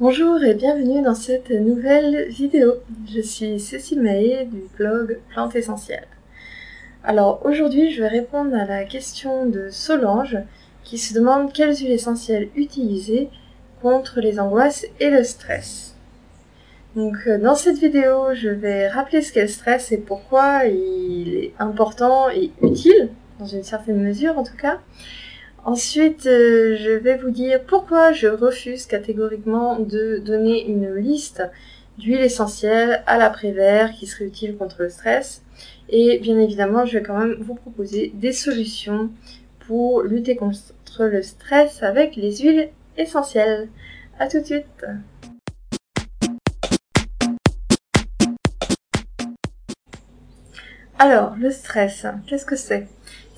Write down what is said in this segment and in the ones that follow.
Bonjour et bienvenue dans cette nouvelle vidéo. Je suis Cécile Mahé du blog Plantes Essentielles. Alors aujourd'hui je vais répondre à la question de Solange qui se demande quelles huiles essentielles utiliser contre les angoisses et le stress. Donc euh, dans cette vidéo je vais rappeler ce qu'est le stress et pourquoi il est important et utile, dans une certaine mesure en tout cas. Ensuite, euh, je vais vous dire pourquoi je refuse catégoriquement de donner une liste d'huiles essentielles à l'après-vert qui serait utile contre le stress. Et bien évidemment, je vais quand même vous proposer des solutions pour lutter contre le stress avec les huiles essentielles. A tout de suite Alors, le stress, qu'est-ce que c'est?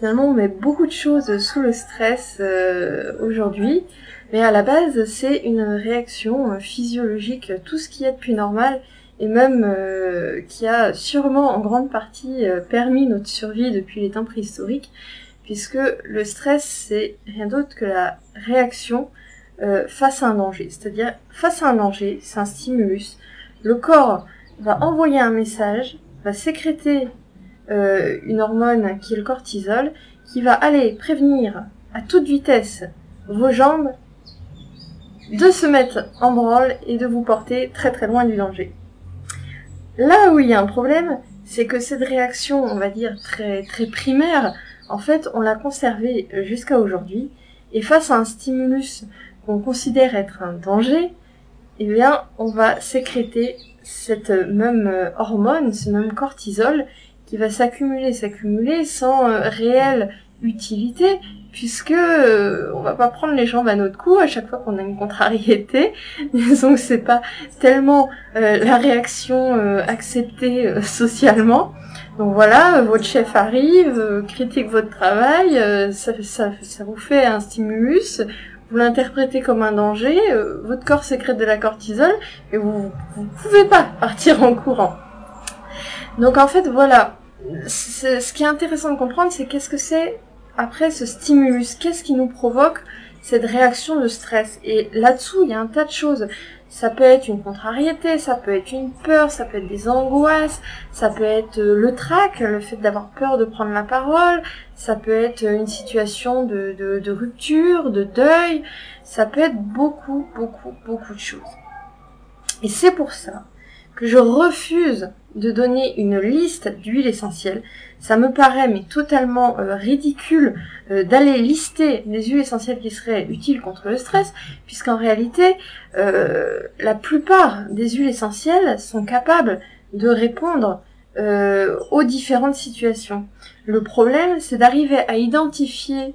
Finalement, on met beaucoup de choses sous le stress euh, aujourd'hui, mais à la base, c'est une réaction euh, physiologique, tout ce qui est de plus normal, et même euh, qui a sûrement en grande partie permis notre survie depuis les temps préhistoriques, puisque le stress, c'est rien d'autre que la réaction face à un danger. C'est-à-dire, face à un danger, c'est un stimulus. Le corps va envoyer un message, va sécréter euh, une hormone qui est le cortisol, qui va aller prévenir à toute vitesse vos jambes de se mettre en branle et de vous porter très très loin du danger. Là où il y a un problème, c'est que cette réaction, on va dire très très primaire, en fait, on l'a conservée jusqu'à aujourd'hui, et face à un stimulus qu'on considère être un danger, eh bien, on va sécréter cette même hormone, ce même cortisol, qui va s'accumuler, s'accumuler sans euh, réelle utilité, puisque euh, on va pas prendre les jambes à notre cou à chaque fois qu'on a une contrariété. Disons que c'est pas tellement euh, la réaction acceptée socialement. Donc voilà, votre chef arrive, critique votre travail, ça, ça, ça vous fait un stimulus, vous l'interprétez comme un danger, votre corps sécrète de la cortisol, et vous vous pouvez pas partir en courant. Donc en fait voilà, ce qui est intéressant de comprendre, c'est qu'est-ce que c'est après ce stimulus, qu'est-ce qui nous provoque cette réaction de stress? Et là-dessous, il y a un tas de choses. Ça peut être une contrariété, ça peut être une peur, ça peut être des angoisses, ça peut être euh, le trac, le fait d'avoir peur de prendre la parole, ça peut être une situation de rupture, de deuil, ça peut être beaucoup, beaucoup, beaucoup de choses. Et c'est pour ça que je refuse de donner une liste d'huiles essentielles. Ça me paraît mais totalement euh, ridicule euh, d'aller lister les huiles essentielles qui seraient utiles contre le stress, puisqu'en réalité, euh, la plupart des huiles essentielles sont capables de répondre aux différentes situations. Le problème, c'est d'arriver à identifier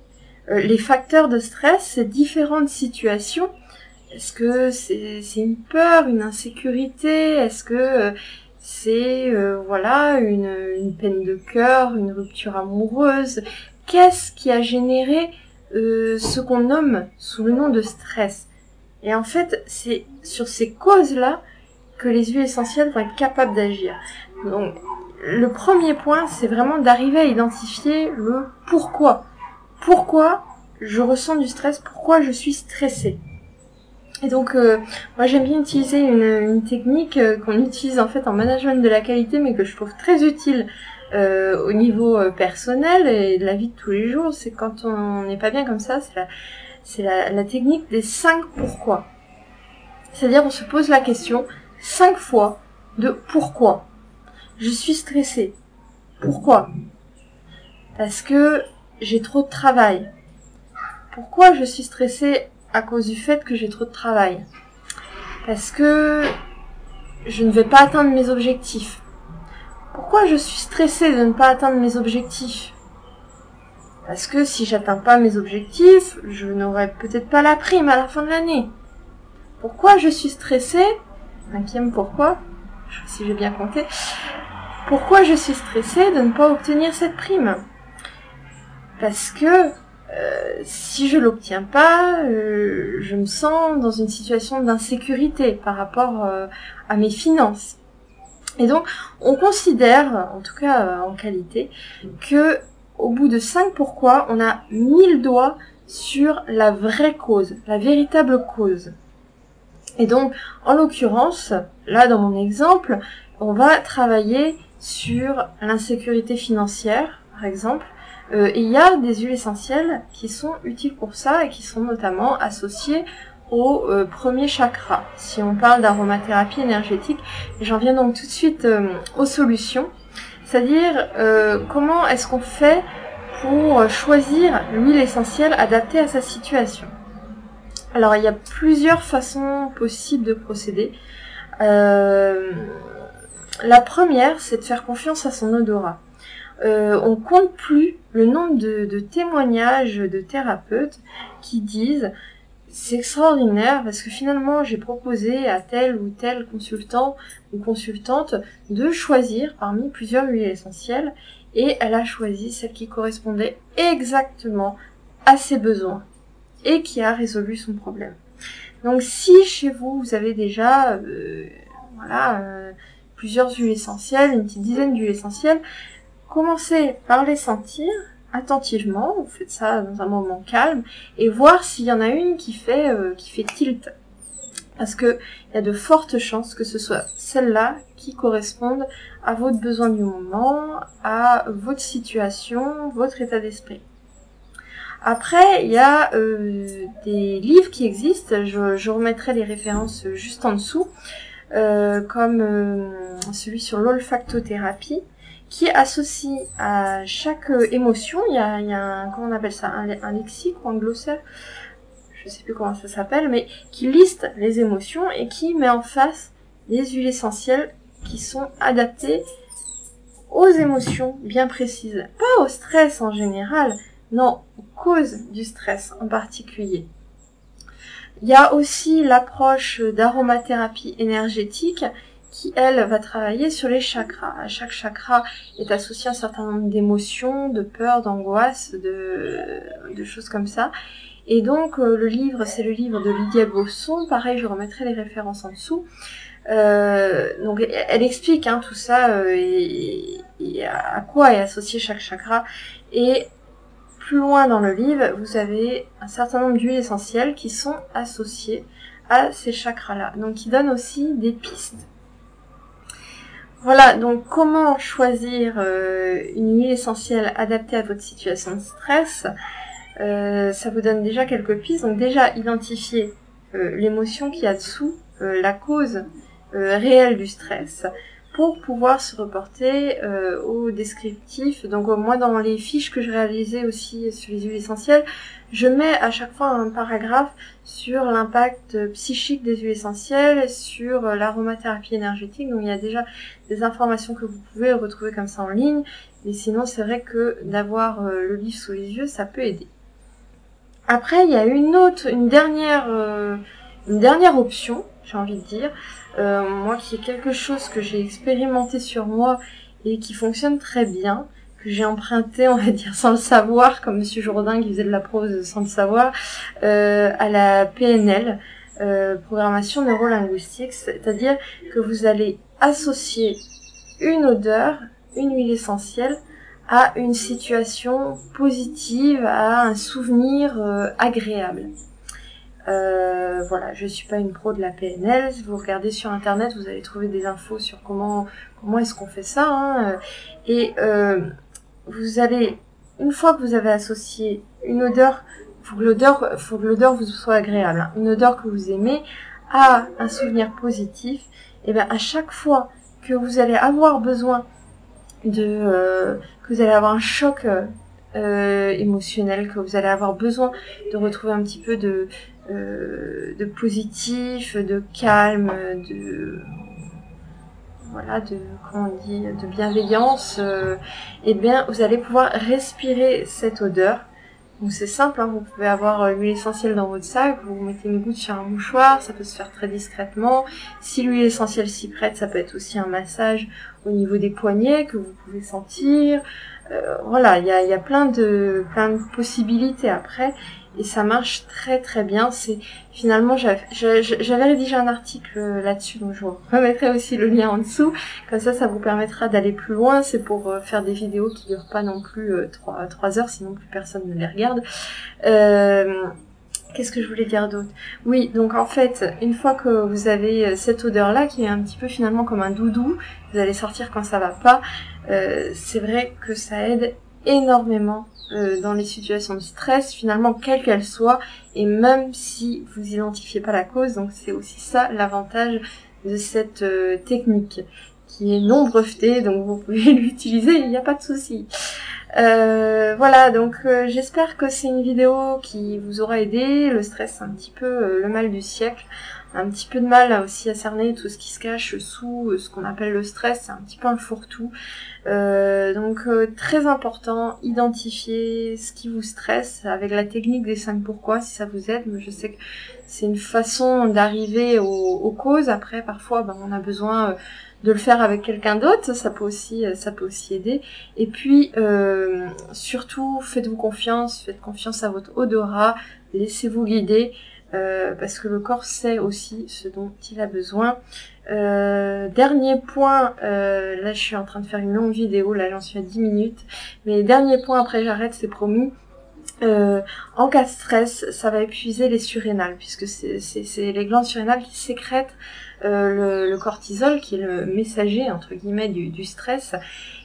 les facteurs de stress, ces différentes situations. Est-ce que c'est une peur, une insécurité? Est-ce que c'est euh, voilà une, une, peine de cœur, une rupture amoureuse? Qu'est-ce qui a généré euh, ce qu'on nomme sous le nom de stress? Et en fait, c'est sur ces causes-là que les huiles essentielles vont être capables d'agir. Donc, le premier point, c'est vraiment d'arriver à identifier le pourquoi. Pourquoi je ressens du stress? Pourquoi je suis stressée? Et donc, euh, moi j'aime bien utiliser une, technique euh, qu'on utilise en fait en management de la qualité, mais que je trouve très utile euh, au niveau personnel et de la vie de tous les jours. C'est quand on n'est pas bien comme ça, c'est la, la, technique des cinq pourquoi. C'est-à-dire, on se pose la question cinq fois de pourquoi. Je suis stressée. Pourquoi? Parce que j'ai trop de travail. Pourquoi je suis stressée à cause du fait que j'ai trop de travail. Parce que je ne vais pas atteindre mes objectifs. Pourquoi je suis stressée de ne pas atteindre mes objectifs? Parce que si j'atteins pas mes objectifs, je n'aurai peut-être pas la prime à la fin de l'année. Pourquoi je suis stressée? Cinquième pourquoi? Si j'ai bien compté. Pourquoi je suis stressée de ne pas obtenir cette prime? Parce que euh, si je l'obtiens pas, euh, je me sens dans une situation d'insécurité par rapport euh, à mes finances. Et donc, on considère, en tout cas en qualité, que au bout de cinq pourquoi, on a mille doigts sur la vraie cause, la véritable cause. Et donc, en l'occurrence, là dans mon exemple, on va travailler sur l'insécurité financière, par exemple. Euh, il y a des huiles essentielles qui sont utiles pour ça et qui sont notamment associées au euh, premier chakra. Si on parle d'aromathérapie énergétique, j'en viens donc tout de suite euh, aux solutions. C'est-à-dire comment est-ce qu'on fait pour choisir l'huile essentielle adaptée à sa situation? Alors il y a plusieurs façons possibles de procéder. Euh, la première, c'est de faire confiance à son odorat. Euh, on compte plus le nombre de, témoignages de thérapeutes qui disent c'est extraordinaire parce que finalement j'ai proposé à tel ou tel consultant ou consultante de choisir parmi plusieurs huiles essentielles et elle a choisi celle qui correspondait exactement à ses besoins et qui a résolu son problème. Donc si chez vous vous avez déjà euh, voilà euh, plusieurs huiles essentielles, une petite dizaine d'huiles essentielles, commencez par les sentir attentivement, vous faites ça dans un moment calme et voir s'il y en a une qui fait euh, qui fait tilt. Parce que il y a de fortes chances que ce soit celle-là qui corresponde à votre besoin du moment, à votre situation, votre état d'esprit. Après, il y a euh, des livres qui existent, je, remettrai les références juste en dessous, euh, comme euh, celui sur l'olfactothérapie, qui associe à chaque émotion, il y a, y a un, comment on appelle ça, un, lexique ou un glossaire, je sais plus comment ça s'appelle, mais qui liste les émotions et qui met en face des huiles essentielles qui sont adaptées aux émotions bien précises, pas au stress en général, non, aux causes du stress en particulier. Il y a aussi l'approche d'aromathérapie énergétique qui, elle, va travailler sur les chakras. chaque chakra est associé à un certain nombre d'émotions, de peurs, d'angoisses, de, choses comme ça. Et donc, euh, le livre, c'est le livre de Lydia Bosson. Pareil, je remettrai les références en dessous. Euh, donc, elle explique hein, tout ça euh, et, et, à quoi est associé chaque chakra. Et plus loin dans le livre, vous avez un certain nombre d'huiles essentielles qui sont associées à ces chakras-là, donc qui donnent aussi des pistes. Voilà, donc comment choisir euh, une huile essentielle adaptée à votre situation de stress? Euh, Ça vous donne déjà quelques pistes. Donc déjà, identifier euh, l'émotion qui y a dessous, la cause réelle du stress pour pouvoir se reporter euh, au descriptif. Donc moi dans les fiches que je réalisais aussi sur les huiles essentielles, je mets à chaque fois un paragraphe sur l'impact psychique des huiles essentielles, sur l'aromathérapie énergétique. Donc il y a déjà des informations que vous pouvez retrouver comme ça en ligne. Mais sinon c'est vrai que d'avoir euh, le livre sous les yeux, ça peut aider. Après il y a une autre, une dernière, euh, une dernière option, j'ai envie de dire, euh, moi qui est quelque chose que j'ai expérimenté sur moi et qui fonctionne très bien, que j'ai emprunté, on va dire, sans le savoir, comme Monsieur Jourdain qui faisait de la prose sans le savoir, euh, à la PNL, euh, programmation neurolinguistique, c'est-à-dire que vous allez associer une odeur, une huile essentielle, à une situation positive, à un souvenir agréable. Euh, voilà, je suis pas une pro de la PNL. Vous regardez sur internet, vous allez trouver des infos sur comment comment est-ce qu'on fait ça. Hein. Et euh, vous allez, une fois que vous avez associé une odeur, faut que l'odeur, faut que l'odeur vous soit agréable, hein. une odeur que vous aimez, à un souvenir positif. Et bien à chaque fois que vous allez avoir besoin de, euh, que vous allez avoir un choc émotionnel, que vous allez avoir besoin de retrouver un petit peu de de positif, de calme, de voilà, de comment on dit, de bienveillance, euh, eh bien, vous allez pouvoir respirer cette odeur. Donc c'est simple, hein, vous pouvez avoir euh, l'huile essentielle dans votre sac, vous mettez une goutte sur un mouchoir, ça peut se faire très discrètement. Si l'huile essentielle s'y prête, ça peut être aussi un massage au niveau des poignets que vous pouvez sentir. Voilà, il y a, y a plein de plein de possibilités après et ça marche très très bien. C'est finalement j'avais rédigé un article là-dessus, donc je vous remettrai aussi le lien en dessous. Comme ça, ça vous permettra d'aller plus loin. C'est pour euh, faire des vidéos qui durent pas non plus 3, euh, 3 heures, sinon plus personne ne les regarde. Euh, Qu'est-ce que je voulais dire d'autre? Oui, donc en fait, une fois que vous avez euh, cette odeur-là, qui est un petit peu finalement comme un doudou, vous allez sortir quand ça va pas, euh, c'est vrai que ça aide énormément euh, dans les situations de stress, finalement, quelle qu'elle soit, et même si vous identifiez pas la cause, donc c'est aussi ça l'avantage de cette technique, qui est non brevetée, donc vous pouvez l'utiliser, il n'y a pas de souci. Euh, voilà, donc euh, j'espère que c'est une vidéo qui vous aura aidé. Le stress, c'est un petit peu euh, le mal du siècle. Un petit peu de mal aussi à cerner tout ce qui se cache sous ce qu'on appelle le stress. C'est un petit peu un fourre-tout. donc très important, identifier ce qui vous stresse avec la technique des 5 pourquoi si ça vous aide. Mais je sais que c'est une façon d'arriver aux, causes. Après, parfois, ben, on a besoin de le faire avec quelqu'un d'autre, ça peut aussi, ça peut aussi aider. Et puis euh, surtout, faites-vous confiance, faites confiance à votre odorat, laissez-vous guider. Euh, parce que le corps sait aussi ce dont il a besoin. Euh, dernier point, là je suis en train de faire une longue vidéo, là j'en suis à 10 minutes, mais dernier point après j'arrête, c'est promis. en cas de stress, ça va épuiser les surrénales, puisque c'est les glandes surrénales qui sécrètent euh, le, cortisol qui est le messager entre guillemets du, stress.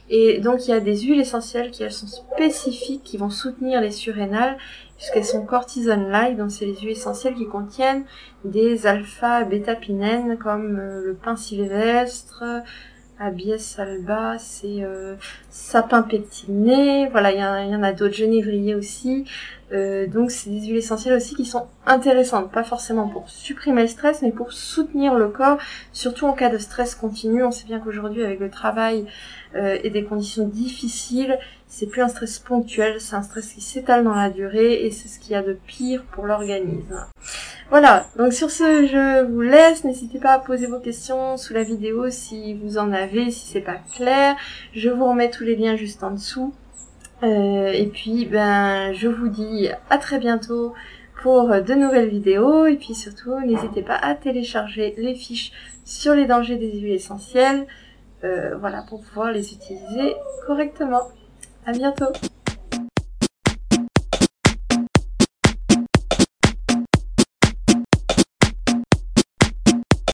Et donc il y a des huiles essentielles qui elles sont spécifiques, qui vont soutenir les surrénales, puisqu'elles sont cortisone-like, donc c'est les huiles essentielles qui contiennent des alpha-bétapinènes comme euh, le pain sylvestre, Abies alba, c'est euh, sapin pectiné, voilà, il y, en a d'autres, genévrier aussi. Euh, donc c'est des huiles essentielles aussi qui sont intéressantes, pas forcément pour supprimer le stress, mais pour soutenir le corps, surtout en cas de stress continu. On sait bien qu'aujourd'hui avec le travail euh, et des conditions difficiles, c'est plus un stress ponctuel, c'est un stress qui s'étale dans la durée et c'est ce qu'il y a de pire pour l'organisme. Voilà, donc sur ce, je vous laisse. N'hésitez pas à poser vos questions sous la vidéo si vous en avez, si c'est pas clair. Je vous remets tous les liens juste en dessous. Euh, et puis, ben, je vous dis à très bientôt pour de nouvelles vidéos. Et puis surtout, n'hésitez pas à télécharger les fiches sur les dangers des huiles essentielles. Euh, voilà, pour pouvoir les utiliser correctement. À bientôt